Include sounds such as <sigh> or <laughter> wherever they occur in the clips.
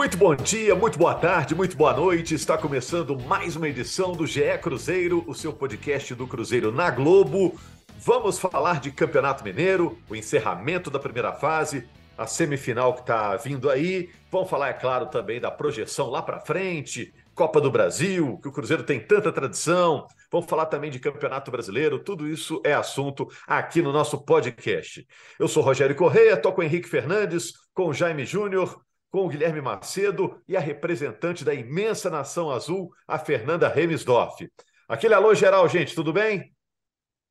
Muito bom dia, muito boa tarde, muito boa noite. Está começando mais uma edição do GE Cruzeiro, o seu podcast do Cruzeiro na Globo. Vamos falar de Campeonato Mineiro, o encerramento da primeira fase, a semifinal que está vindo aí. Vamos falar, é claro, também da projeção lá para frente, Copa do Brasil, que o Cruzeiro tem tanta tradição. Vamos falar também de Campeonato Brasileiro. Tudo isso é assunto aqui no nosso podcast. Eu sou Rogério Correia, estou com Henrique Fernandes, com Jaime Júnior com o Guilherme Macedo e a representante da imensa nação azul, a Fernanda Remisdorf. Aquele alô geral, gente, tudo bem?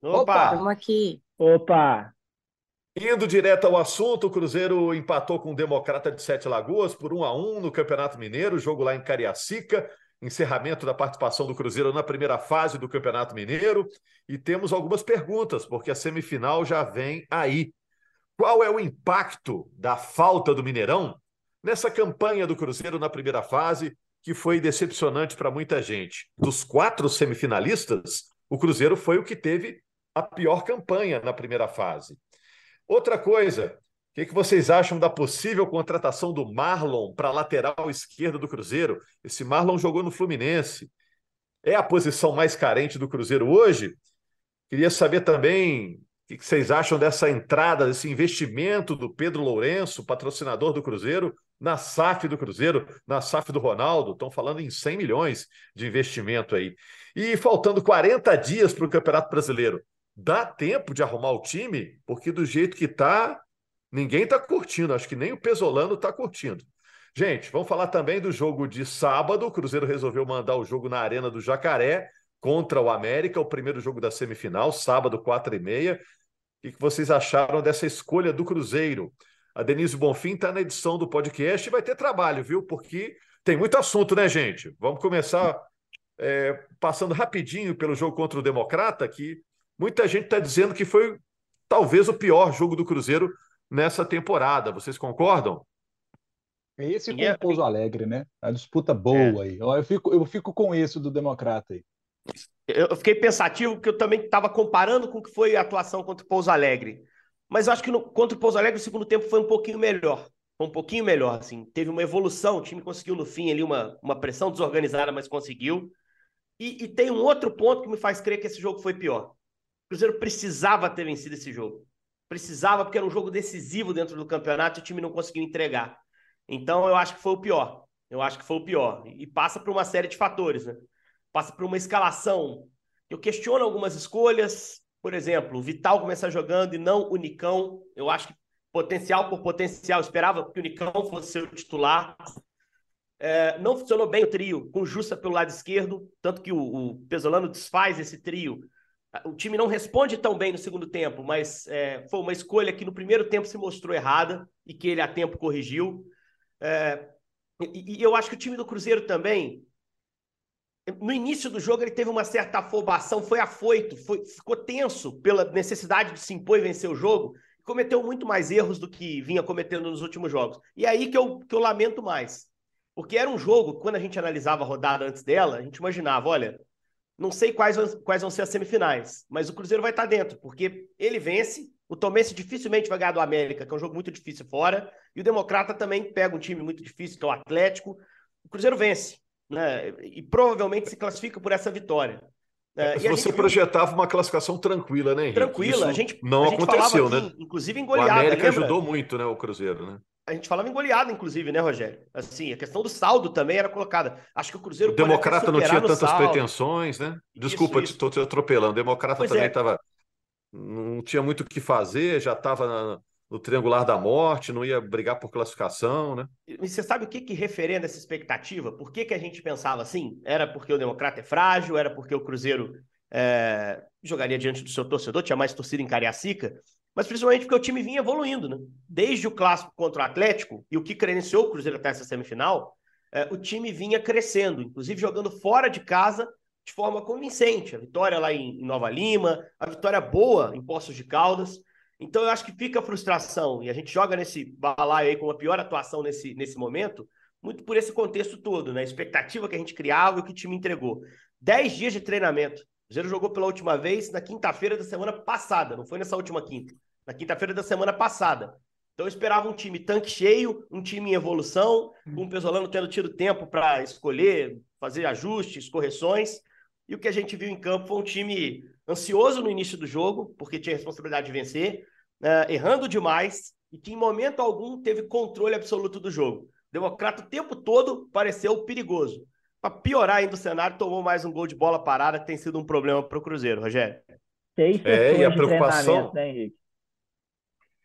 Opa! Estamos aqui. Opa! Indo direto ao assunto, o Cruzeiro empatou com o Democrata de Sete Lagoas por 1 a 1 no Campeonato Mineiro, jogo lá em Cariacica, encerramento da participação do Cruzeiro na primeira fase do Campeonato Mineiro. E temos algumas perguntas, porque a semifinal já vem aí. Qual é o impacto da falta do Mineirão nessa campanha do Cruzeiro na primeira fase, que foi decepcionante para muita gente. Dos quatro semifinalistas, o Cruzeiro foi o que teve a pior campanha na primeira fase. Outra coisa, o que, que, vocês acham da possível contratação do Marlon para lateral esquerda do Cruzeiro? Esse Marlon jogou no Fluminense. É a posição mais carente do Cruzeiro hoje? Queria saber também o que vocês acham dessa entrada, desse investimento do Pedro Lourenço, patrocinador do Cruzeiro, na SAF do Cruzeiro, na SAF do Ronaldo, estão falando em 100 milhões de investimento aí. E faltando 40 dias para o Campeonato Brasileiro, dá tempo de arrumar o time? Porque do jeito que está, ninguém está curtindo, acho que nem o Pesolano está curtindo. Gente, vamos falar também do jogo de sábado. O Cruzeiro resolveu mandar o jogo na Arena do Jacaré contra o América, o primeiro jogo da semifinal, sábado, 4 e meia. O que vocês acharam dessa escolha do Cruzeiro? A Denise Bonfim está na edição do podcast e vai ter trabalho, viu? Porque tem muito assunto, né, gente? Vamos começar é, passando rapidinho pelo jogo contra o Democrata, que muita gente está dizendo que foi talvez o pior jogo do Cruzeiro nessa temporada. Vocês concordam? É esse com o Pouso Alegre, né? A disputa boa é. aí. Eu fico, eu fico com esse do Democrata aí. Eu fiquei pensativo, porque eu também estava comparando com o que foi a atuação contra o Pouso Alegre. Mas eu acho que no, contra o Pouso Alegre o segundo tempo foi um pouquinho melhor. Foi um pouquinho melhor, assim. Teve uma evolução, o time conseguiu no fim ali uma, uma pressão desorganizada, mas conseguiu. E, e tem um outro ponto que me faz crer que esse jogo foi pior. O Cruzeiro precisava ter vencido esse jogo. Precisava, porque era um jogo decisivo dentro do campeonato e o time não conseguiu entregar. Então eu acho que foi o pior. Eu acho que foi o pior. E passa por uma série de fatores, né? Passa por uma escalação. Eu questiono algumas escolhas, por exemplo, o Vital começar jogando e não o Nicão. Eu acho que potencial por potencial. Esperava que o Nicão fosse o titular. É, não funcionou bem o trio, com Justa pelo lado esquerdo, tanto que o, o, Pesolano desfaz esse trio. O time não responde tão bem no segundo tempo, mas é, foi uma escolha que no primeiro tempo se mostrou errada e que ele a tempo corrigiu. É, e, e eu acho que o time do Cruzeiro também no início do jogo ele teve uma certa afobação, foi afoito, foi, ficou tenso pela necessidade de se impor e vencer o jogo, cometeu muito mais erros do que vinha cometendo nos últimos jogos. E é aí que eu, que eu lamento mais. Porque era um jogo, quando a gente analisava a rodada antes dela, a gente imaginava, olha, não sei quais, quais vão ser as semifinais, mas o Cruzeiro vai estar dentro, porque ele vence, o Tomense dificilmente vai ganhar do América, que é um jogo muito difícil fora, e o Democrata também pega um time muito difícil, que é o Atlético. O Cruzeiro vence né? E provavelmente se classifica por essa vitória. É, é você projetava uma classificação tranquila, né, Henrique? Tranquila, Isso a gente não a gente aconteceu, aqui, né? Inclusive em goleada, O América lembra? ajudou muito, né, o Cruzeiro, né? A gente falava em goleada, inclusive, né, Rogério? Assim, a questão do saldo também era colocada. Acho que o Cruzeiro. O Democrata não tinha tantas saldo. pretensões, né? Desculpa, estou te atropelando. O Democrata Pois também é. estava. Não tinha muito o que fazer, já estava no triangular da morte, não ia brigar por classificação, né? E você sabe o que, que referenda essa expectativa? Por que, que a gente pensava assim? Era porque o Democrata é frágil? Era porque o Cruzeiro é, jogaria diante do seu torcedor? Tinha mais torcida em Cariacica? Mas principalmente porque o time vinha evoluindo, né? Desde o clássico contra o Atlético, e o que credenciou o Cruzeiro até essa semifinal, é, o time vinha crescendo, inclusive jogando fora de casa de forma convincente. A vitória lá em, Nova Lima, a vitória boa em Poços de Caldas. Então eu acho que fica a frustração e a gente joga nesse balaio aí com a pior atuação nesse, nesse momento, muito por esse contexto todo, né? A expectativa que a gente criava e o que o time entregou. Dez dias de treinamento. O Zero jogou pela última vez na quinta-feira da semana passada, não foi nessa última quinta. Na quinta-feira da semana passada. Então eu esperava um time tanque cheio, um time em evolução, com o Pesolano tendo tido tempo para escolher, fazer ajustes, correções. E o que a gente viu em campo foi um time ansioso no início do jogo, porque tinha responsabilidade de vencer, uh, errando demais e que em momento algum teve controle absoluto do jogo. O Democrata o tempo todo pareceu perigoso. Para piorar ainda o cenário, tomou mais um gol de bola parada, que tem sido um problema para o Cruzeiro, Rogério. Seis é, e a preocupação, né, Henrique?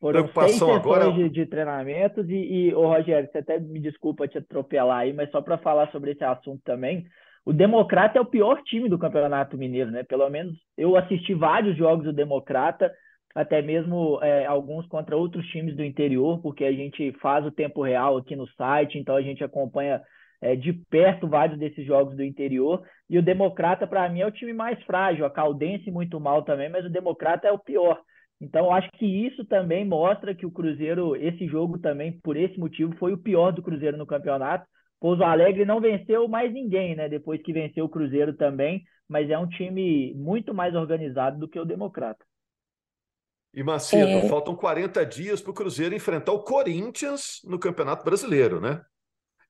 Foram preocupação seis agora de, de treinamentos e, e ô, Rogério, você até me desculpa te atropelar aí, mas só para falar sobre esse assunto também, o Democrata é o pior time do Campeonato Mineiro, né? Pelo menos eu assisti vários jogos do Democrata, até mesmo é, alguns contra outros times do interior, porque a gente faz o tempo real aqui no site, então a gente acompanha é, de perto vários desses jogos do interior. E o Democrata, para mim, é o time mais frágil. A Caldense muito mal também, mas o Democrata é o pior. Então, acho que isso também mostra que o Cruzeiro, esse jogo também, por esse motivo, foi o pior do Cruzeiro no campeonato. Pouso Alegre não venceu mais ninguém, né? Depois que venceu o Cruzeiro também, mas é um time muito mais organizado do que o Democrata. E Macedo, é... faltam 40 dias para o Cruzeiro enfrentar o Corinthians no Campeonato Brasileiro, né?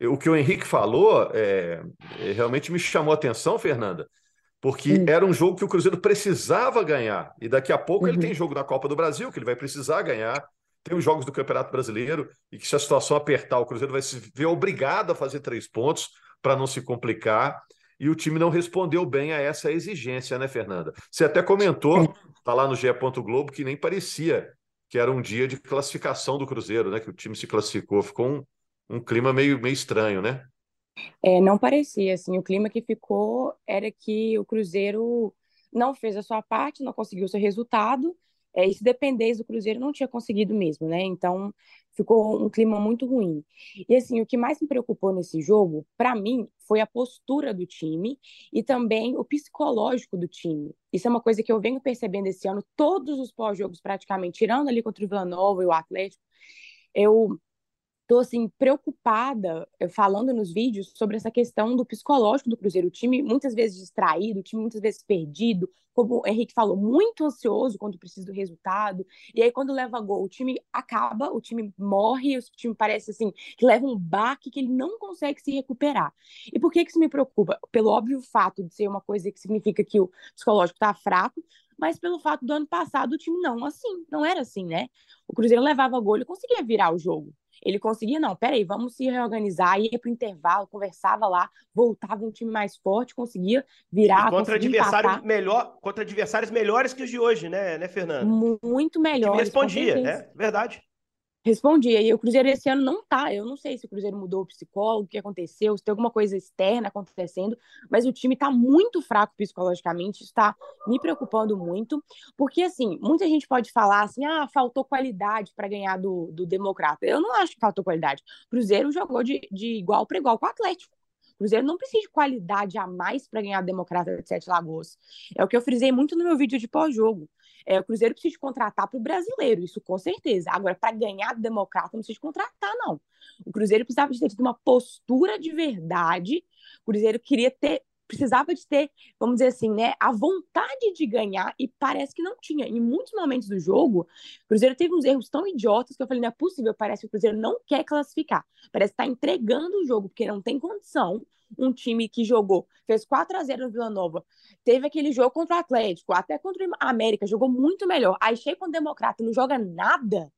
O que o Henrique falou é, é realmente me chamou a atenção, Fernanda, porque uhum. era um jogo que o Cruzeiro precisava ganhar. E daqui a pouco uhum. ele tem jogo da Copa do Brasil, que ele vai precisar ganhar tem os jogos do Campeonato Brasileiro e que se a situação apertar, o Cruzeiro vai se ver obrigado a fazer três pontos para não se complicar. E o time não respondeu bem a essa exigência, né, Fernanda? Você até comentou, tá lá no GE. Globo, que nem parecia que era um dia de classificação do Cruzeiro, né? Que o time se classificou, ficou um, um clima meio, meio estranho, né? É, não parecia, assim, o clima que ficou era que o Cruzeiro não fez a sua parte, não conseguiu o seu resultado é, e se dependesse do Cruzeiro, não tinha conseguido mesmo, né? Então, ficou um clima muito ruim. E assim, o que mais me preocupou nesse jogo, para mim, foi a postura do time e também o psicológico do time. Isso é uma coisa que eu venho percebendo esse ano, todos os pós-jogos praticamente, tirando ali contra o Vila Nova e o Atlético, eu tô assim preocupada eh, falando nos vídeos sobre essa questão do psicológico do Cruzeiro, o time muitas vezes distraído, o time muitas vezes perdido, como o Henrique falou, muito ansioso quando precisa do resultado. E aí quando leva gol, o time acaba, o time morre, o time parece assim que leva um baque que ele não consegue se recuperar. E por que que isso me preocupa? Pelo óbvio fato de ser uma coisa que significa que o psicológico está fraco, mas pelo fato do ano passado o time não assim, não era assim, né? O Cruzeiro levava gol, ele conseguia virar o jogo ele conseguia, não, peraí, vamos se reorganizar, ia para o intervalo, conversava lá, voltava um time mais forte, conseguia virar. E contra adversários melhor, contra adversários melhores que os de hoje, né, né, Fernando? Muito melhor. respondia, né? Verdade. Respondia. E o Cruzeiro esse ano não tá. Eu não sei se o Cruzeiro mudou o psicólogo, o que aconteceu, se tem alguma coisa externa acontecendo, mas o time tá muito fraco psicologicamente, está me preocupando muito, porque assim, muita gente pode falar assim: ah, faltou qualidade para ganhar do, do Democrata. Eu não acho que faltou qualidade. O Cruzeiro jogou de, de igual para igual com o Atlético. O Cruzeiro não precisa de qualidade a mais para ganhar a Democrata de Sete Lagoas. É o que eu frisei muito no meu vídeo de pós-jogo. É, o Cruzeiro precisa contratar para o brasileiro, isso com certeza. Agora, para ganhar democrata, não precisa contratar, não. O Cruzeiro precisava de ter tido uma postura de verdade. O Cruzeiro queria ter, precisava de ter, vamos dizer assim, né, a vontade de ganhar e parece que não tinha. Em muitos momentos do jogo, o Cruzeiro teve uns erros tão idiotas que eu falei, não é possível, parece que o Cruzeiro não quer classificar. Parece que está entregando o jogo porque não tem condição um time que jogou, fez 4 a 0 no Vila Nova, teve aquele jogo contra o Atlético, até contra a América, jogou muito melhor. Aí chega com o Democrata não joga nada.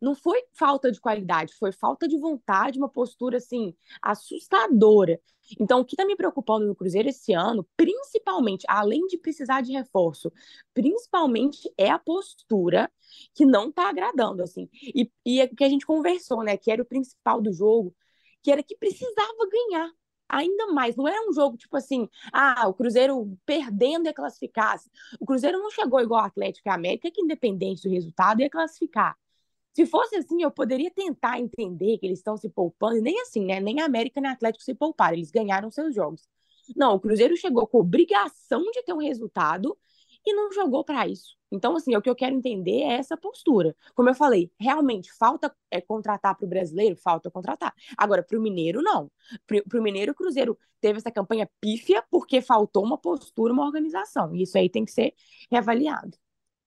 Não foi falta de qualidade, foi falta de vontade, uma postura assim assustadora. Então, o que está me preocupando no Cruzeiro esse ano, principalmente, além de precisar de reforço, principalmente é a postura que não está agradando, assim. E, e é o que a gente conversou, né? Que era o principal do jogo, que era que precisava ganhar ainda mais. Não era um jogo tipo assim, ah, o Cruzeiro perdendo ia classificar. O Cruzeiro não chegou igual o Atlético e a América, que independente do resultado ia classificar. Se fosse assim, eu poderia tentar entender que eles estão se poupando, nem assim, né? Nem a América nem Atlético se pouparam, eles ganharam seus jogos. Não, o Cruzeiro chegou com obrigação de ter um resultado e não jogou para isso. Então, assim, o que eu quero entender é essa postura. Como eu falei, realmente falta é, contratar para o brasileiro? Falta contratar. Agora, para o Mineiro, não. Para o Mineiro, o Cruzeiro teve essa campanha pífia porque faltou uma postura, uma organização. E isso aí tem que ser reavaliado.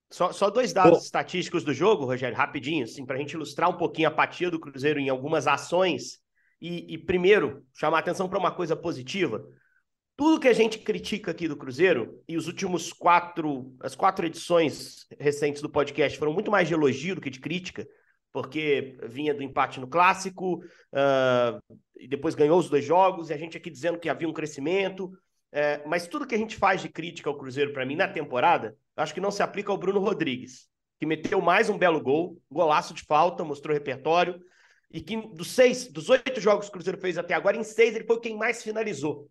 Só, só dois dados estatísticos do jogo, Rogério, rapidinho, assim, para a gente ilustrar um pouquinho a apatia do Cruzeiro em algumas ações. E, e primeiro, chamar atenção para uma coisa positiva. Tudo que a gente critica aqui do Cruzeiro, e os últimos quatro, as quatro edições recentes do podcast foram muito mais de elogio do que de crítica, porque vinha do empate no clássico, uh, e depois ganhou os dois jogos, e a gente aqui dizendo que havia um crescimento. Uh, mas tudo que a gente faz de crítica ao Cruzeiro, para mim, na temporada, acho que não se aplica ao Bruno Rodrigues, que meteu mais um belo gol, golaço de falta, mostrou repertório, e que dos seis, dos oito jogos que o Cruzeiro fez até agora, em seis ele foi quem mais finalizou.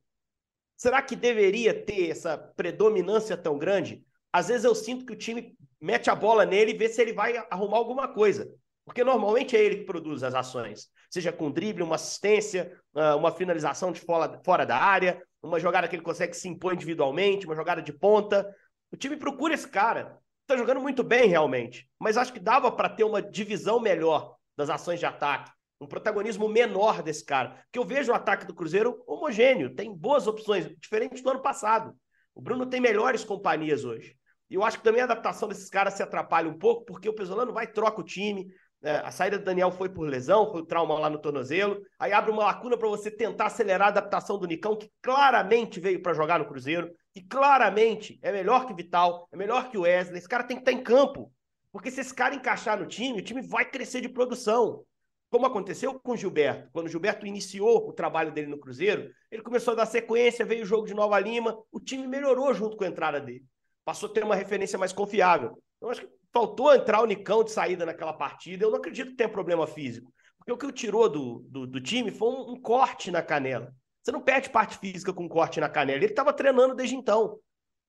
Será que deveria ter essa predominância tão grande? Às vezes eu sinto que o time mete a bola nele e vê se ele vai arrumar alguma coisa. Porque normalmente é ele que produz as ações. Seja com drible, uma assistência, ah, uma finalização de fora, da área, uma jogada que ele consegue se impor individualmente, uma jogada de ponta. O time procura esse cara. Está jogando muito bem, realmente. Mas acho que dava para ter uma divisão melhor das ações de ataque. Um protagonismo menor desse cara. Porque eu vejo o ataque do Cruzeiro homogêneo. Tem boas opções, diferente do ano passado. O Bruno tem melhores companhias hoje. E eu acho que também a adaptação desses caras se atrapalha um pouco, porque o Pesolano vai troca o time. É, a saída do Daniel foi por lesão, foi o trauma lá no tornozelo. Aí abre uma lacuna para você tentar acelerar a adaptação do Nicão, que claramente veio para jogar no Cruzeiro que claramente é melhor que Vital, é melhor que o Wesley. Esse cara tem que estar em campo. Porque se esse cara encaixar no time, o time vai crescer de produção. Como aconteceu com o Gilberto. Quando o Gilberto iniciou o trabalho dele no Cruzeiro, ele começou a dar sequência, veio o jogo de Nova Lima, o time melhorou junto com a entrada dele. Passou a ter uma referência mais confiável. Então, acho que faltou entrar o Nicão de saída naquela partida. Eu não acredito que tenha problema físico. Porque o que o tirou do, do, do time foi um, um corte na canela. Você não perde parte física com corte na canela. Ele estava treinando desde então.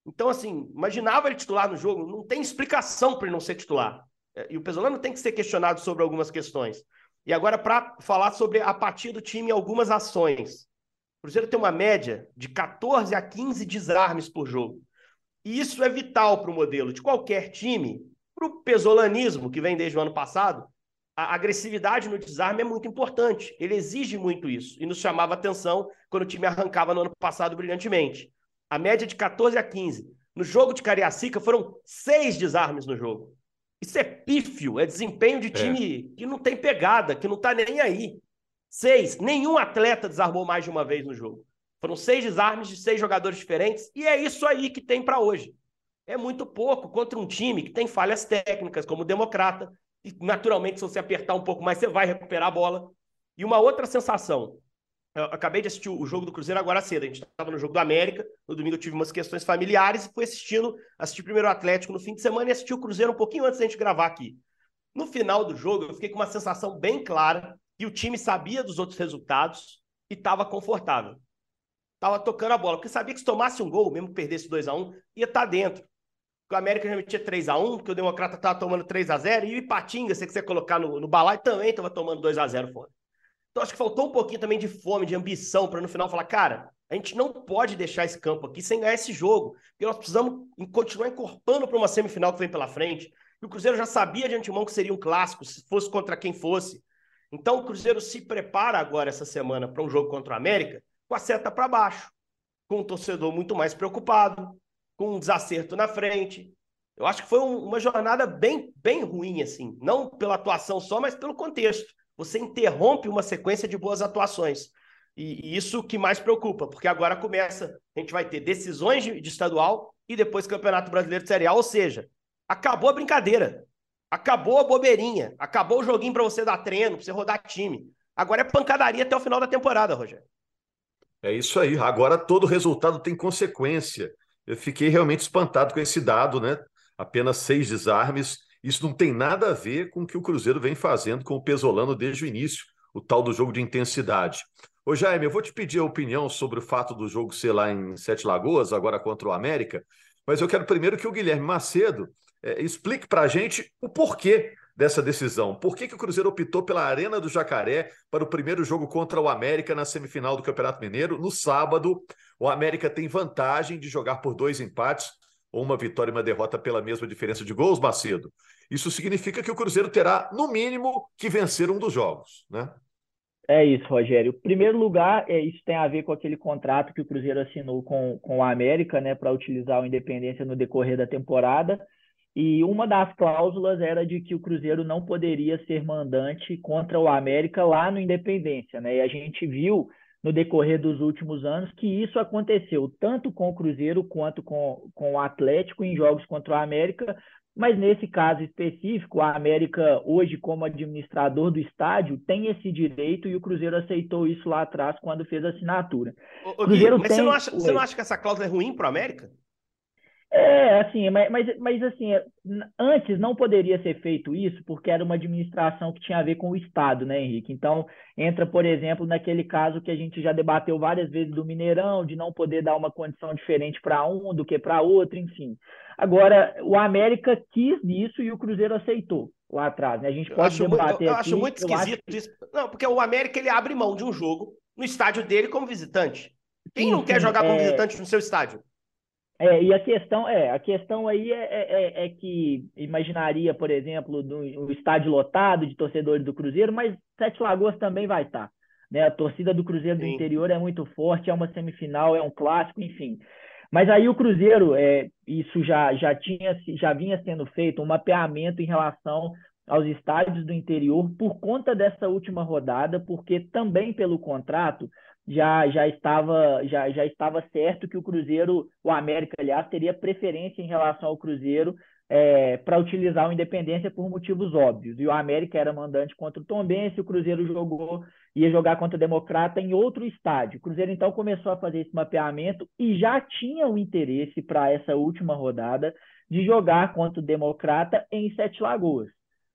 Então, assim, imaginava ele titular no jogo. Não tem explicação para ele não ser titular. É, e o Pesolano tem que ser questionado sobre algumas questões. E agora, para falar sobre a apatia do time algumas ações. O Cruzeiro tem uma média de 14 a 15 desarmes por jogo. E isso é vital para o modelo de qualquer time, para o pesolanismo, que vem desde o ano passado, a agressividade no desarme é muito importante. Ele exige muito isso. E nos chamava atenção quando o time arrancava no ano passado brilhantemente. A média de 14 a 15. No jogo de Cariacica foram seis desarmes no jogo. Isso é pífio, é desempenho de é. time é. que não tem pegada, que não tá nem aí. Seis. Nenhum atleta desarmou mais de uma vez no jogo. Foram seis desarmes de seis jogadores diferentes e é isso aí que tem para hoje. É muito pouco contra um time que tem falhas técnicas, como o Democrata, e naturalmente, se você apertar um pouco mais, você vai recuperar a bola. E uma outra sensação. Eu acabei de assistir o jogo do Cruzeiro agora cedo. A gente estava no jogo do América. No domingo eu tive umas questões familiares e fui assistindo, assisti primeiro o Atlético no fim de semana e assisti o Cruzeiro um pouquinho antes da gente gravar aqui. No final do jogo, eu fiquei com uma sensação bem clara que o time sabia dos outros resultados e estava confortável. Estava tocando a bola, porque sabia que se tomasse um gol, mesmo que perdesse 2 a 1 um, ia estar tá dentro que o América já metia 3x1, porque o Democrata estava tomando 3x0, e o Ipatinga, se você quiser colocar no, no balai, também estava tomando 2x0 fora. Então acho que faltou um pouquinho também de fome, de ambição, para no final falar, cara, a gente não pode deixar esse campo aqui sem ganhar esse jogo, porque nós precisamos continuar encorpando para uma semifinal que vem pela frente. E o Cruzeiro já sabia de antemão que seria um clássico, se fosse contra quem fosse. Então o Cruzeiro se prepara agora essa semana para um jogo contra o América com a seta para baixo, com um torcedor muito mais preocupado, com um desacerto na frente. Eu acho que foi um, uma jornada bem, bem ruim, assim. Não pela atuação só, mas pelo contexto. Você interrompe uma sequência de boas atuações. E, e isso que mais preocupa, porque agora começa, a gente vai ter decisões de, de estadual e depois Campeonato Brasileiro de Série A, ou seja, acabou a brincadeira. Acabou a bobeirinha. Acabou o joguinho para você dar treino, para você rodar time. Agora é pancadaria até o final da temporada, Rogério. É isso aí. Agora todo resultado tem consequência eu fiquei realmente espantado com esse dado, né? Apenas seis desarmes. Isso não tem nada a ver com o que o Cruzeiro vem fazendo com o Pesolano desde o início, o tal do jogo de intensidade. Ô Jaime, eu vou te pedir a opinião sobre o fato do jogo ser lá em Sete Lagoas, agora contra o América, mas eu quero primeiro que o Guilherme Macedo é, explique para a gente o porquê dessa decisão? Por que, que o Cruzeiro optou pela Arena do Jacaré para o primeiro jogo contra o América na semifinal do Campeonato Mineiro? No sábado, o América tem vantagem de jogar por dois empates ou uma vitória e uma derrota pela mesma diferença de gols, Macedo. Isso significa que o Cruzeiro terá, no mínimo, que vencer um dos jogos, né? É isso, Rogério. Primeiro lugar, é, isso tem a ver com aquele contrato que o Cruzeiro assinou com, com o América, né, para utilizar o Independência no decorrer da temporada. E uma das cláusulas era de que o Cruzeiro não poderia ser mandante contra o América lá no Independência, né? E a gente viu no decorrer dos últimos anos que isso aconteceu tanto com o Cruzeiro quanto com, com o Atlético em jogos contra o América, mas nesse caso específico, a América, hoje, como administrador do estádio, tem esse direito e o Cruzeiro aceitou isso lá atrás quando fez a assinatura. Ô, ô, Gui, mas tem... você, não acha, você não acha que essa cláusula é ruim para o América? É, assim, mas, mas, mas assim, antes não poderia ser feito isso porque era uma administração que tinha a ver com o Estado, né, Henrique? Então, entra, por exemplo, naquele caso que a gente já debateu várias vezes do Mineirão, de não poder dar uma condição diferente para um do que para outro, enfim. Agora, o América quis isso e o Cruzeiro aceitou lá atrás, né? A gente pode eu debater eu, eu aqui, acho muito esquisito acho... isso. Não, porque o América ele abre mão de um jogo no estádio dele como visitante. Quem sim, não quer jogar como é... visitante no seu estádio? É, e a questão é, a questão aí é, é, é, é que imaginaria, por exemplo, do, um estádio lotado de torcedores do Cruzeiro, mas Sete Lagoas também vai estar. Né? A torcida do Cruzeiro Sim. do interior é muito forte, é uma semifinal, é um clássico, enfim. Mas aí o Cruzeiro, é, isso já, já tinha já vinha sendo feito um mapeamento em relação aos estádios do interior por conta dessa última rodada, porque também pelo contrato já, já, estava, já, já estava certo que o Cruzeiro, o América, aliás, teria preferência em relação ao Cruzeiro é, para utilizar o Independência por motivos óbvios. E o América era mandante contra o Tombense, o Cruzeiro jogou, ia jogar contra o Democrata em outro estádio. O Cruzeiro então começou a fazer esse mapeamento e já tinha o interesse para essa última rodada de jogar contra o Democrata em Sete Lagoas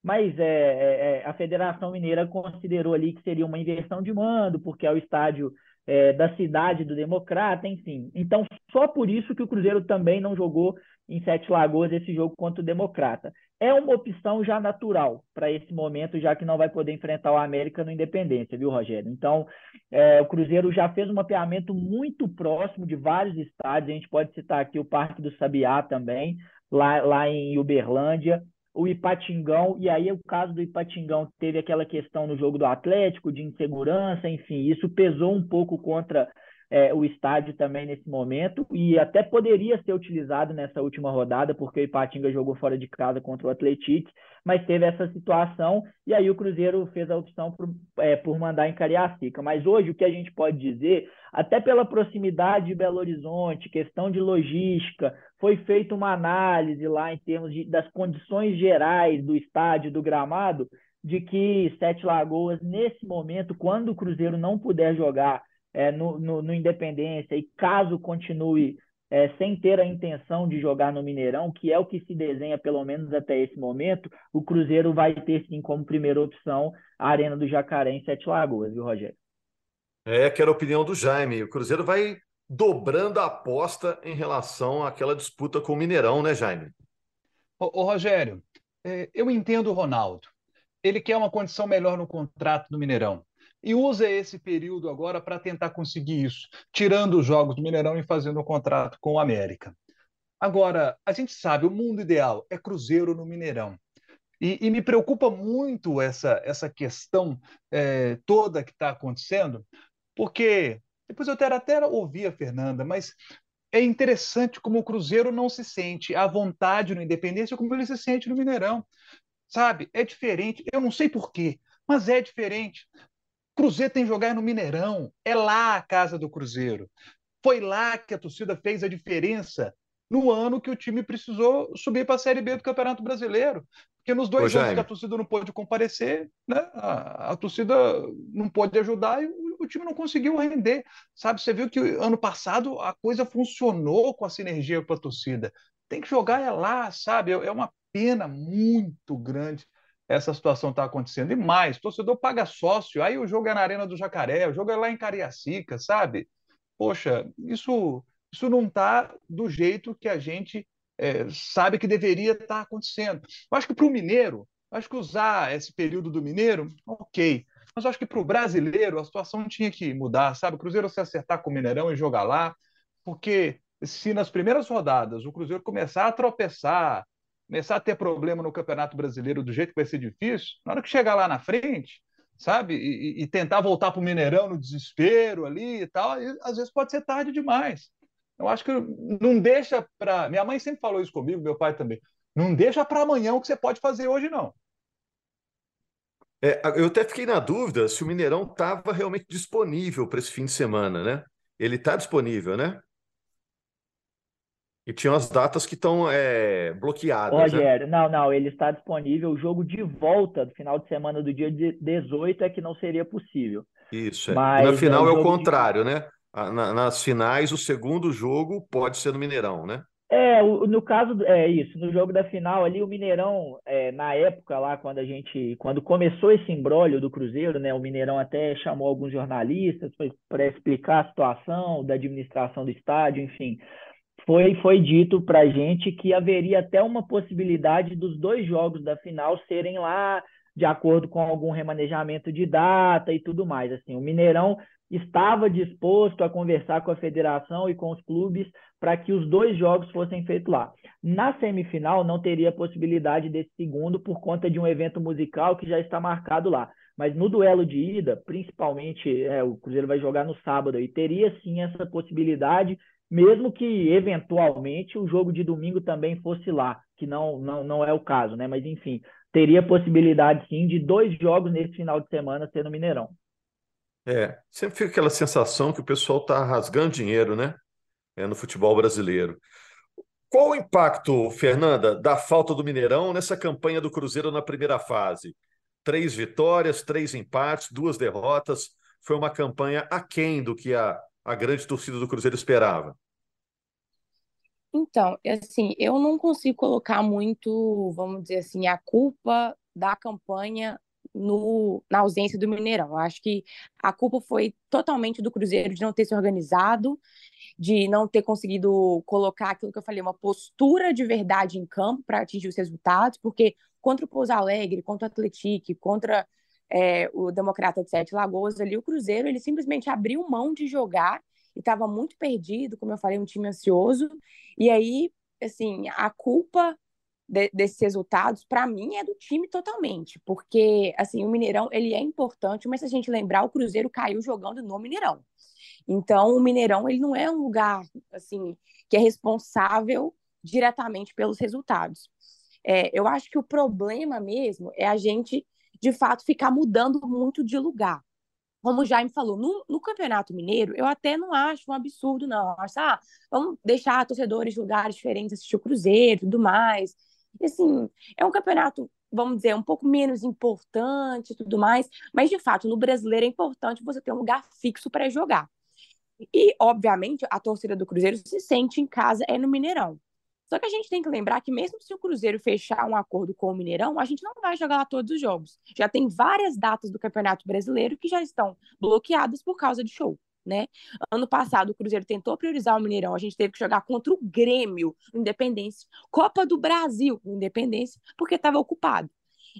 mas é, é, é, a Federação Mineira considerou ali que seria uma inversão de mando, porque é o estádio é, da cidade do Democrata, enfim. Então, só por isso que o Cruzeiro também não jogou em Sete Lagoas esse jogo contra o Democrata. É uma opção já natural para esse momento, já que não vai poder enfrentar o América no Independência, viu, Rogério? Então, é, o Cruzeiro já fez um mapeamento muito próximo de vários estádios, a gente pode citar aqui o Parque do Sabiá também, lá, lá em Uberlândia, o Ipatingão, e aí o caso do Ipatingão teve aquela questão no jogo do Atlético, de insegurança, enfim, isso pesou um pouco contra é, o estádio também nesse momento, e até poderia ser utilizado nessa última rodada, porque o Ipatinga jogou fora de casa contra o Atlético, mas teve essa situação, e aí o Cruzeiro fez a opção por, é, por mandar em Cariacica. Mas hoje o que a gente pode dizer, até pela proximidade de Belo Horizonte, questão de logística, foi feita uma análise lá em termos de, das condições gerais do estádio, do gramado, de que Sete Lagoas, nesse momento, quando o Cruzeiro não puder jogar é, no, no, no, Independência e caso continue é, sem ter a intenção de jogar no Mineirão, que é o que se desenha pelo menos até esse momento, o Cruzeiro vai ter sim como primeira opção a Arena do Jacaré em Sete Lagoas, viu, Rogério? É, que era a opinião do Jaime. O Cruzeiro vai dobrando a aposta em relação àquela disputa com o Mineirão, né, Jaime? Ô, ô Rogério, é, eu entendo o Ronaldo. Ele quer uma condição melhor no contrato do Mineirão. E usa esse período agora para tentar conseguir isso, tirando os jogos do Mineirão e fazendo um contrato com o América. Agora, a gente sabe, o mundo ideal é Cruzeiro no Mineirão. E, e me preocupa muito essa, essa questão é, toda que está acontecendo, porque depois eu quero até ouvir a Fernanda, mas é interessante como o Cruzeiro não se sente à vontade no Independência como ele se sente no Mineirão. Sabe? É diferente. Eu não sei porquê, mas é diferente. Cruzeiro tem que jogar no Mineirão. É lá a casa do Cruzeiro. Foi lá que a torcida fez a diferença no ano que o time precisou subir para a Série B do Campeonato Brasileiro. Porque nos dois Ô, anos que a torcida não pôde comparecer, né, a, a torcida não pôde ajudar e o, o, time não conseguiu render. Sabe, você viu que ano passado a coisa funcionou com a sinergia com a torcida. Tem que jogar é lá, sabe? É, é uma pena muito grande essa situação está acontecendo. E mais, torcedor paga sócio, aí o jogo é na Arena do Jacaré, o jogo é lá em Cariacica, sabe? Poxa, isso, isso não está do jeito que a gente é, sabe que deveria estar tá acontecendo. Eu acho que para o Mineiro Acho que usar esse período do Mineiro, ok. Mas acho que para o brasileiro a situação tinha que mudar, sabe? O Cruzeiro se acertar com o Mineirão e jogar lá, porque se nas primeiras rodadas o Cruzeiro começar a tropeçar, começar a ter problema no Campeonato Brasileiro do jeito que vai ser difícil, na hora que chegar lá na frente, sabe? E, e tentar voltar para o Mineirão no desespero ali e tal, e, às vezes pode ser tarde demais. Eu acho que não deixa para. Minha mãe sempre falou isso comigo, meu pai também. Não deixa para amanhã o que você pode fazer hoje, não. É, eu até fiquei na dúvida se o Mineirão estava realmente disponível para esse fim de semana, né? Ele está disponível, né? E tinha as datas que estão é, bloqueadas. Rogério, né? não, não, ele está disponível. O jogo de volta do final de semana do dia 18 é que não seria possível. Isso, é. Mas, na final é, é o contrário, de... né? nas finais, o segundo jogo pode ser no Mineirão, né? É, no caso, é isso, no jogo da final ali, o Mineirão, é, na época lá, quando a gente, quando começou esse embrólio do Cruzeiro, né, o Mineirão até chamou alguns jornalistas para explicar a situação da administração do estádio, enfim, foi, foi dito para a gente que haveria até uma possibilidade dos dois jogos da final serem lá de acordo com algum remanejamento de data e tudo mais. Assim, o Mineirão estava disposto a conversar com a federação e com os clubes para que os dois jogos fossem feitos lá. Na semifinal, não teria possibilidade desse segundo por conta de um evento musical que já está marcado lá. Mas no duelo de ida, principalmente, é, o Cruzeiro vai jogar no sábado e teria sim essa possibilidade, mesmo que eventualmente o jogo de domingo também fosse lá, que não, não, não é o caso, né? Mas enfim, teria possibilidade sim de dois jogos nesse final de semana ser no Mineirão. É, sempre fica aquela sensação que o pessoal está rasgando dinheiro, né? É, no futebol brasileiro. Qual o impacto, Fernanda, da falta do Mineirão nessa campanha do Cruzeiro na primeira fase? Três vitórias, três empates, duas derrotas. Foi uma campanha aquém do que a, a grande torcida do Cruzeiro esperava. Então, assim, eu não consigo colocar muito, vamos dizer assim, a culpa da campanha no, na ausência do Mineirão. Eu acho que a culpa foi totalmente do Cruzeiro de não ter se organizado, de não ter conseguido colocar aquilo que eu falei, uma postura de verdade em campo para atingir os resultados, porque contra o Pouso Alegre, contra o Atlético, contra é, o Democrata de Sete Lagoas, ali o Cruzeiro, ele simplesmente abriu mão de jogar e estava muito perdido, como eu falei, um time ansioso, e aí, assim, a culpa de, desses resultados, para mim, é do time totalmente, porque assim o Mineirão ele é importante, mas se a gente lembrar, o Cruzeiro caiu jogando no Mineirão. Então, o Mineirão ele não é um lugar assim que é responsável diretamente pelos resultados. É, eu acho que o problema mesmo é a gente, de fato, ficar mudando muito de lugar como o Jaime falou, no, no, Campeonato Mineiro, eu até não acho um absurdo, não. Eu acho, ah, vamos deixar torcedores de lugares diferentes assistir o Cruzeiro e tudo mais assim, é um campeonato, vamos dizer, um pouco menos importante e tudo mais, mas de fato, no brasileiro é importante você ter um lugar fixo para jogar. E, obviamente, a torcida do Cruzeiro se sente em casa é no Mineirão. Só que a gente tem que lembrar que mesmo se o Cruzeiro fechar um acordo com o Mineirão, a gente não vai jogar lá todos os jogos. Já tem várias datas do Campeonato Brasileiro que já estão bloqueadas por causa de show né? Ano passado o Cruzeiro tentou priorizar o Mineirão, a gente teve que jogar contra o Grêmio, Independência, Copa do Brasil, Independência, porque estava ocupado.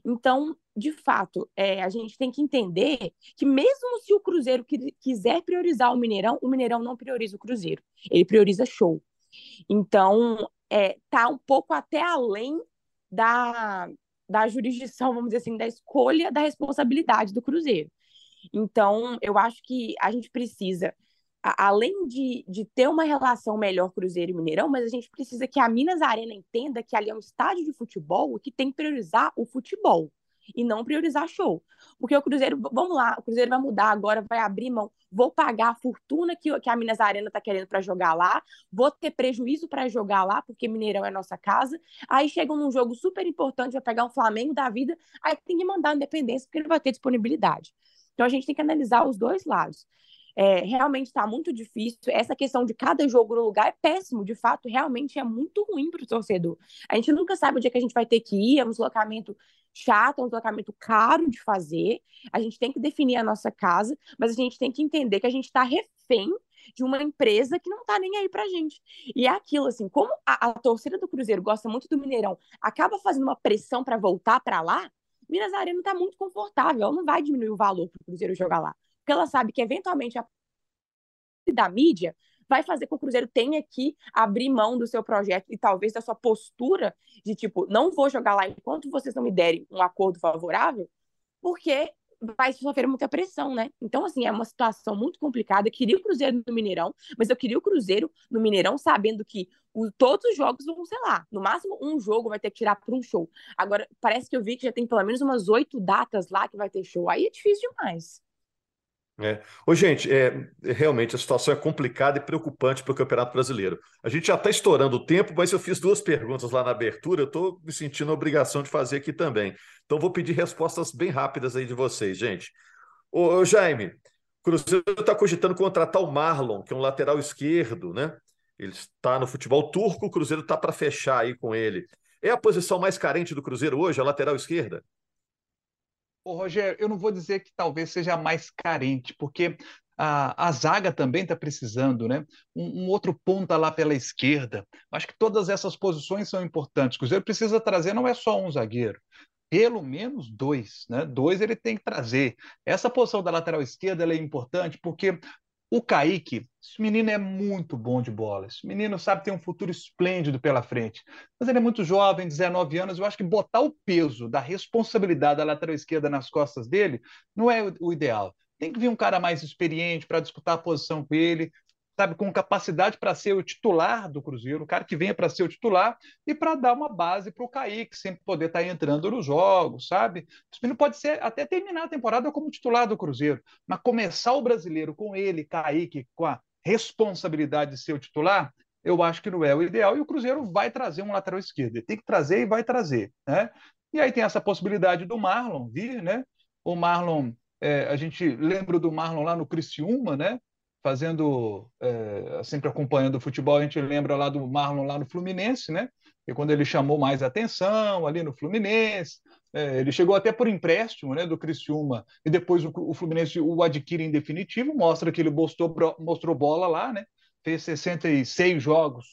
Então, de fato, é, a gente tem que entender que mesmo se o Cruzeiro quiser priorizar o Mineirão, o Mineirão não prioriza o Cruzeiro, ele prioriza show. Então, é, tá um pouco até além da, da jurisdição, vamos dizer assim, da escolha da responsabilidade do Cruzeiro. Então, eu acho que a gente precisa, além de, de ter uma relação melhor Cruzeiro e Mineirão, mas a gente precisa que a Minas Arena entenda que ali é um estádio de futebol e que tem que priorizar o futebol e não priorizar show. Porque o Cruzeiro, vamos lá, o Cruzeiro vai mudar agora, vai abrir mão, vou pagar a fortuna que, que a Minas Arena está querendo para jogar lá, vou ter prejuízo para jogar lá, porque Mineirão é nossa casa. Aí chegam num jogo super importante, vai pegar um Flamengo da vida, aí tem que mandar a independência, porque ele vai ter disponibilidade. Então a gente tem que analisar os dois lados. É, realmente está muito difícil. Essa questão de cada jogo no lugar é péssimo, de fato, realmente é muito ruim para o torcedor. A gente nunca sabe o dia que a gente vai ter que ir, é um deslocamento chato, é um deslocamento caro de fazer. A gente tem que definir a nossa casa, mas a gente tem que entender que a gente está refém de uma empresa que não tá nem aí pra gente. E é aquilo, assim, como a, a torcida do Cruzeiro gosta muito do Mineirão, acaba fazendo uma pressão para voltar para lá, Minas Arena tá muito confortável, ela não vai diminuir o valor pro Cruzeiro jogar lá. Porque ela sabe que, eventualmente, a da mídia vai fazer com que o Cruzeiro tenha que abrir mão do seu projeto e talvez da sua postura de tipo, não vou jogar lá enquanto vocês não me derem um acordo favorável, porque vai sofrer muita pressão, né? Então, assim, é uma situação muito complicada. Eu queria o Cruzeiro no Mineirão, mas eu queria o Cruzeiro no Mineirão sabendo que o, todos os jogos vão, sei lá, no máximo um jogo vai ter que tirar para um show. Agora, parece que eu vi que já tem pelo menos umas oito datas lá que vai ter show. Aí é difícil demais. É. Ô, gente, é, realmente a situação é complicada e preocupante para o Campeonato Brasileiro. A gente já está estourando o tempo, mas eu fiz duas perguntas lá na abertura, eu estou me sentindo a obrigação de fazer aqui também. Então, vou pedir respostas bem rápidas aí de vocês, gente. Ô, ô Jaime, o Cruzeiro está cogitando contratar o Marlon, que é um lateral esquerdo, né? Ele está no futebol turco, o Cruzeiro está para fechar aí com ele. É a posição mais carente do Cruzeiro hoje, a lateral esquerda? Ô, Rogério, eu não vou dizer que talvez seja mais carente, porque a, a zaga também está precisando, né? Um, um, outro ponta lá pela esquerda. Acho que todas essas posições são importantes. O Cruzeiro precisa trazer não é só um zagueiro, pelo menos dois, né? Dois ele tem que trazer. Essa posição da lateral esquerda é importante porque o Kaique, esse menino é muito bom de bola. Esse menino sabe ter um futuro esplêndido pela frente. Mas ele é muito jovem, 19 anos. Eu acho que botar o peso da responsabilidade da lateral esquerda nas costas dele não é o ideal. Tem que vir um cara mais experiente para disputar a posição com ele, sabe, com capacidade para ser o titular do Cruzeiro, o cara que venha para ser o titular e para dar uma base para o Kaique sempre poder estar tá entrando nos jogos, sabe? O pode ser até terminar a temporada como titular do Cruzeiro, mas começar o brasileiro com ele, Kaique, com a responsabilidade de ser o titular, eu acho que não é o ideal e o Cruzeiro vai trazer um lateral esquerdo. Ele tem que trazer e vai trazer, né? E aí tem essa possibilidade do Marlon vir, né? O Marlon, é, a gente lembra do Marlon lá no Criciúma, né? Fazendo, é, sempre acompanhando o futebol, a gente lembra lá do Marlon lá no Fluminense, né? E quando ele chamou mais atenção ali no Fluminense, é, ele chegou até por empréstimo, né, do Criciúma, e depois o, o, Fluminense o adquire em definitivo, mostra que ele mostrou, mostrou bola lá, né? Fez 66 jogos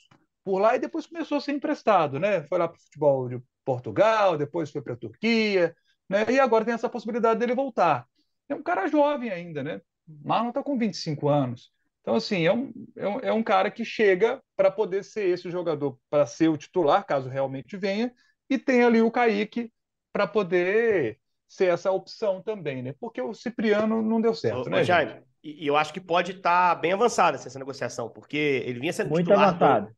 por lá e depois começou a ser emprestado, né? Foi lá para o futebol de Portugal, depois foi para a Turquia, né? E agora tem essa possibilidade dele voltar. É um cara jovem ainda, né? Marlon está com 25 anos. Então, assim, é um, é um, é um cara que chega para poder ser esse jogador, para ser o titular, caso realmente venha, e tem ali o Kaique para poder ser essa opção também, né? Porque o Cipriano não deu certo, ô, né? Jaime, e eu acho que pode estar tá bem avançada essa negociação, porque ele vinha sendo Muito titular. avançado. Do...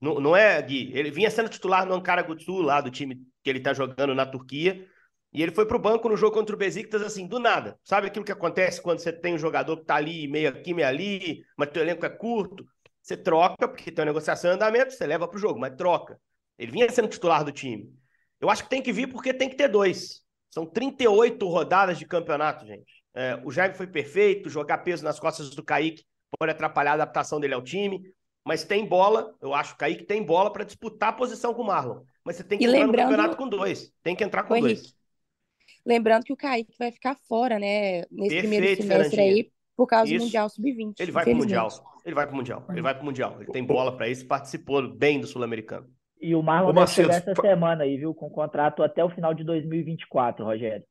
Não, não é, Gui? Ele vinha sendo titular no Ankara Gutu, lá do time que ele está jogando na Turquia. E ele foi para o banco no jogo contra o Besiktas, assim, do nada. Sabe aquilo que acontece quando você tem um jogador que está ali, meio aqui, meio ali, mas teu elenco é curto? Você troca, porque tem uma negociação em andamento, você leva para o jogo, mas troca. Ele vinha sendo titular do time. Eu acho que tem que vir porque tem que ter dois. São 38 rodadas de campeonato, gente. É, o Jaime foi perfeito, jogar peso nas costas do Kaique pode atrapalhar a adaptação dele ao time, mas tem bola, eu acho que o Kaique tem bola para disputar a posição com o Marlon. Mas você tem que e entrar lembrando... no campeonato com dois. Tem que entrar com dois. Lembrando que o Kaique vai ficar fora, né, nesse Perfeito, primeiro semestre aí, por causa isso. do Mundial Sub-20. Ele vai pro Mundial. Ele vai pro Mundial. Ele vai pro Mundial. Ele tem bola para isso, participou bem do Sul-Americano. E o Marlon vai chegar essa semana aí, viu? Com contrato até o final de 2024, Rogério.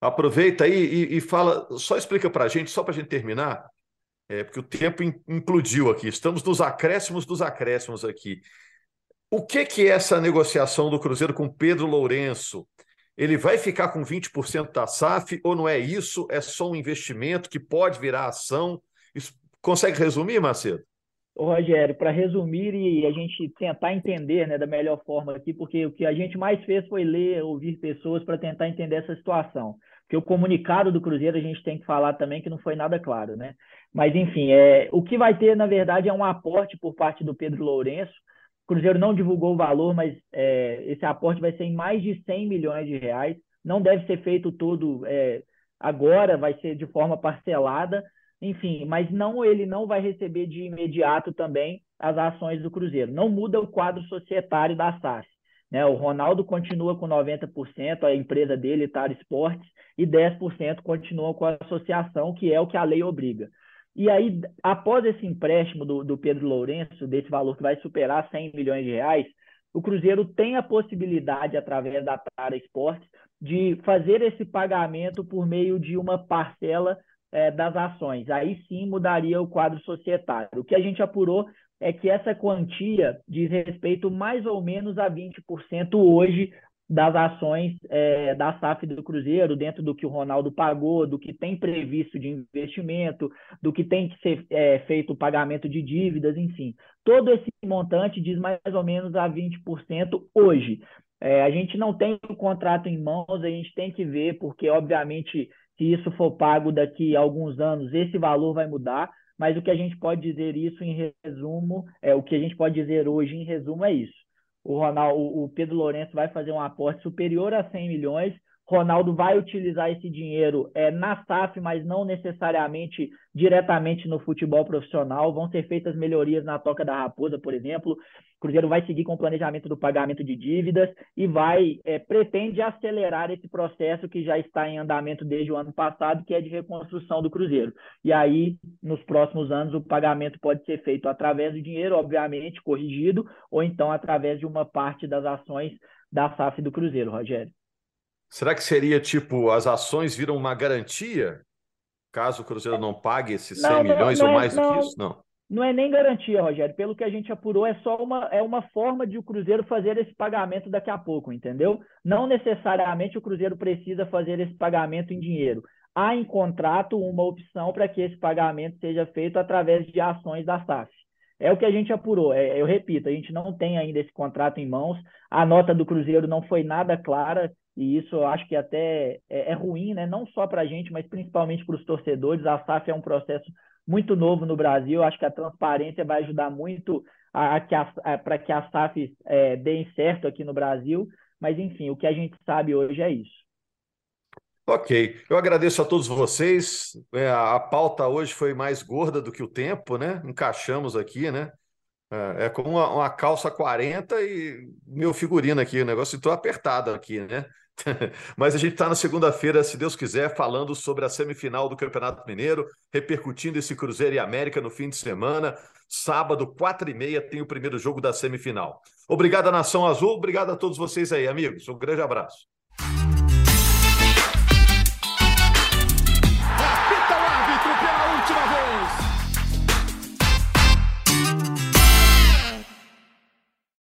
Aproveita aí e, e fala, só explica pra gente, só pra gente terminar, é, porque o tempo implodiu aqui. Estamos nos acréscimos dos acréscimos aqui. O que, que é essa negociação do Cruzeiro com Pedro Lourenço? Ele vai ficar com 20% da SAF ou não é isso? É só um investimento que pode virar ação? Isso, consegue resumir, Macedo? Ô, Rogério, para resumir e a gente tentar entender né, da melhor forma aqui, porque o que a gente mais fez foi ler, ouvir pessoas para tentar entender essa situação. Porque o comunicado do Cruzeiro a gente tem que falar também que não foi nada claro, né? Mas, enfim, é, o que vai ter, na verdade, é um aporte por parte do Pedro Lourenço, Cruzeiro não divulgou o valor, mas é, esse aporte vai ser em mais de 100 milhões de reais. Não deve ser feito tudo é, agora, vai ser de forma parcelada. Enfim, mas não ele não vai receber de imediato também as ações do Cruzeiro. Não muda o quadro societário da SAF. Né? O Ronaldo continua com 90%, a empresa dele, Tar Esportes, e 10% continua com a associação, que é o que a lei obriga. E aí, após esse empréstimo do, do Pedro Lourenço, desse valor que vai superar 100 milhões de reais, o Cruzeiro tem a possibilidade, através da Tara Esportes, de fazer esse pagamento por meio de uma parcela é, das ações. Aí sim mudaria o quadro societário. O que a gente apurou é que essa quantia diz respeito mais ou menos a 20% hoje das ações é, da SAF do Cruzeiro, dentro do que o Ronaldo pagou, do que tem previsto de investimento, do que tem que ser é, feito o pagamento de dívidas, enfim. Todo esse montante diz mais ou menos a 20% hoje. É, a gente não tem o contrato em mãos, a gente tem que ver, porque, obviamente, se isso for pago daqui a alguns anos, esse valor vai mudar, mas o que a gente pode dizer isso em resumo, é o que a gente pode dizer hoje em resumo é isso o Ronaldo, o Pedro Lourenço vai fazer um aporte superior a 100 milhões Ronaldo vai utilizar esse dinheiro é, na SAF, mas não necessariamente diretamente no futebol profissional. Vão ser feitas melhorias na Toca da Raposa, por exemplo. O Cruzeiro vai seguir com o planejamento do pagamento de dívidas e vai é, pretende acelerar esse processo que já está em andamento desde o ano passado, que é de reconstrução do Cruzeiro. E aí, nos próximos anos, o pagamento pode ser feito através do dinheiro, obviamente, corrigido, ou então através de uma parte das ações da SAF do Cruzeiro, Rogério. Será que seria tipo as ações viram uma garantia caso o Cruzeiro não pague esses 100 não, milhões não, não ou é, mais do que isso? Não. Não é nem garantia, Rogério. Pelo que a gente apurou, é só uma, é uma forma de o Cruzeiro fazer esse pagamento daqui a pouco, entendeu? Não necessariamente o Cruzeiro precisa fazer esse pagamento em dinheiro. Há em contrato uma opção para que esse pagamento seja feito através de ações da SAF. É o que a gente apurou. É, eu repito, a gente não tem ainda esse contrato em mãos. A nota do Cruzeiro não foi nada clara e isso eu acho que até é, é ruim, né? não só para a gente, mas principalmente para os torcedores. A SAF é um processo muito novo no Brasil, acho que a transparência vai ajudar muito a, a, para que a SAF é, dê certo aqui no Brasil, mas enfim, o que a gente sabe hoje é isso. Ok, eu agradeço a todos vocês. É, a pauta hoje foi mais gorda do que o tempo, né? Encaixamos aqui, né? É, é como uma, uma calça 40 e meu figurino aqui, o negócio estou apertado aqui, né? <laughs> Mas a gente está na segunda-feira, se Deus quiser, falando sobre a semifinal do Campeonato Mineiro, repercutindo esse Cruzeiro e América no fim de semana. Sábado, quatro e meia, tem o primeiro jogo da semifinal. Obrigado, Nação Azul. Obrigado a todos vocês aí, amigos. Um grande abraço.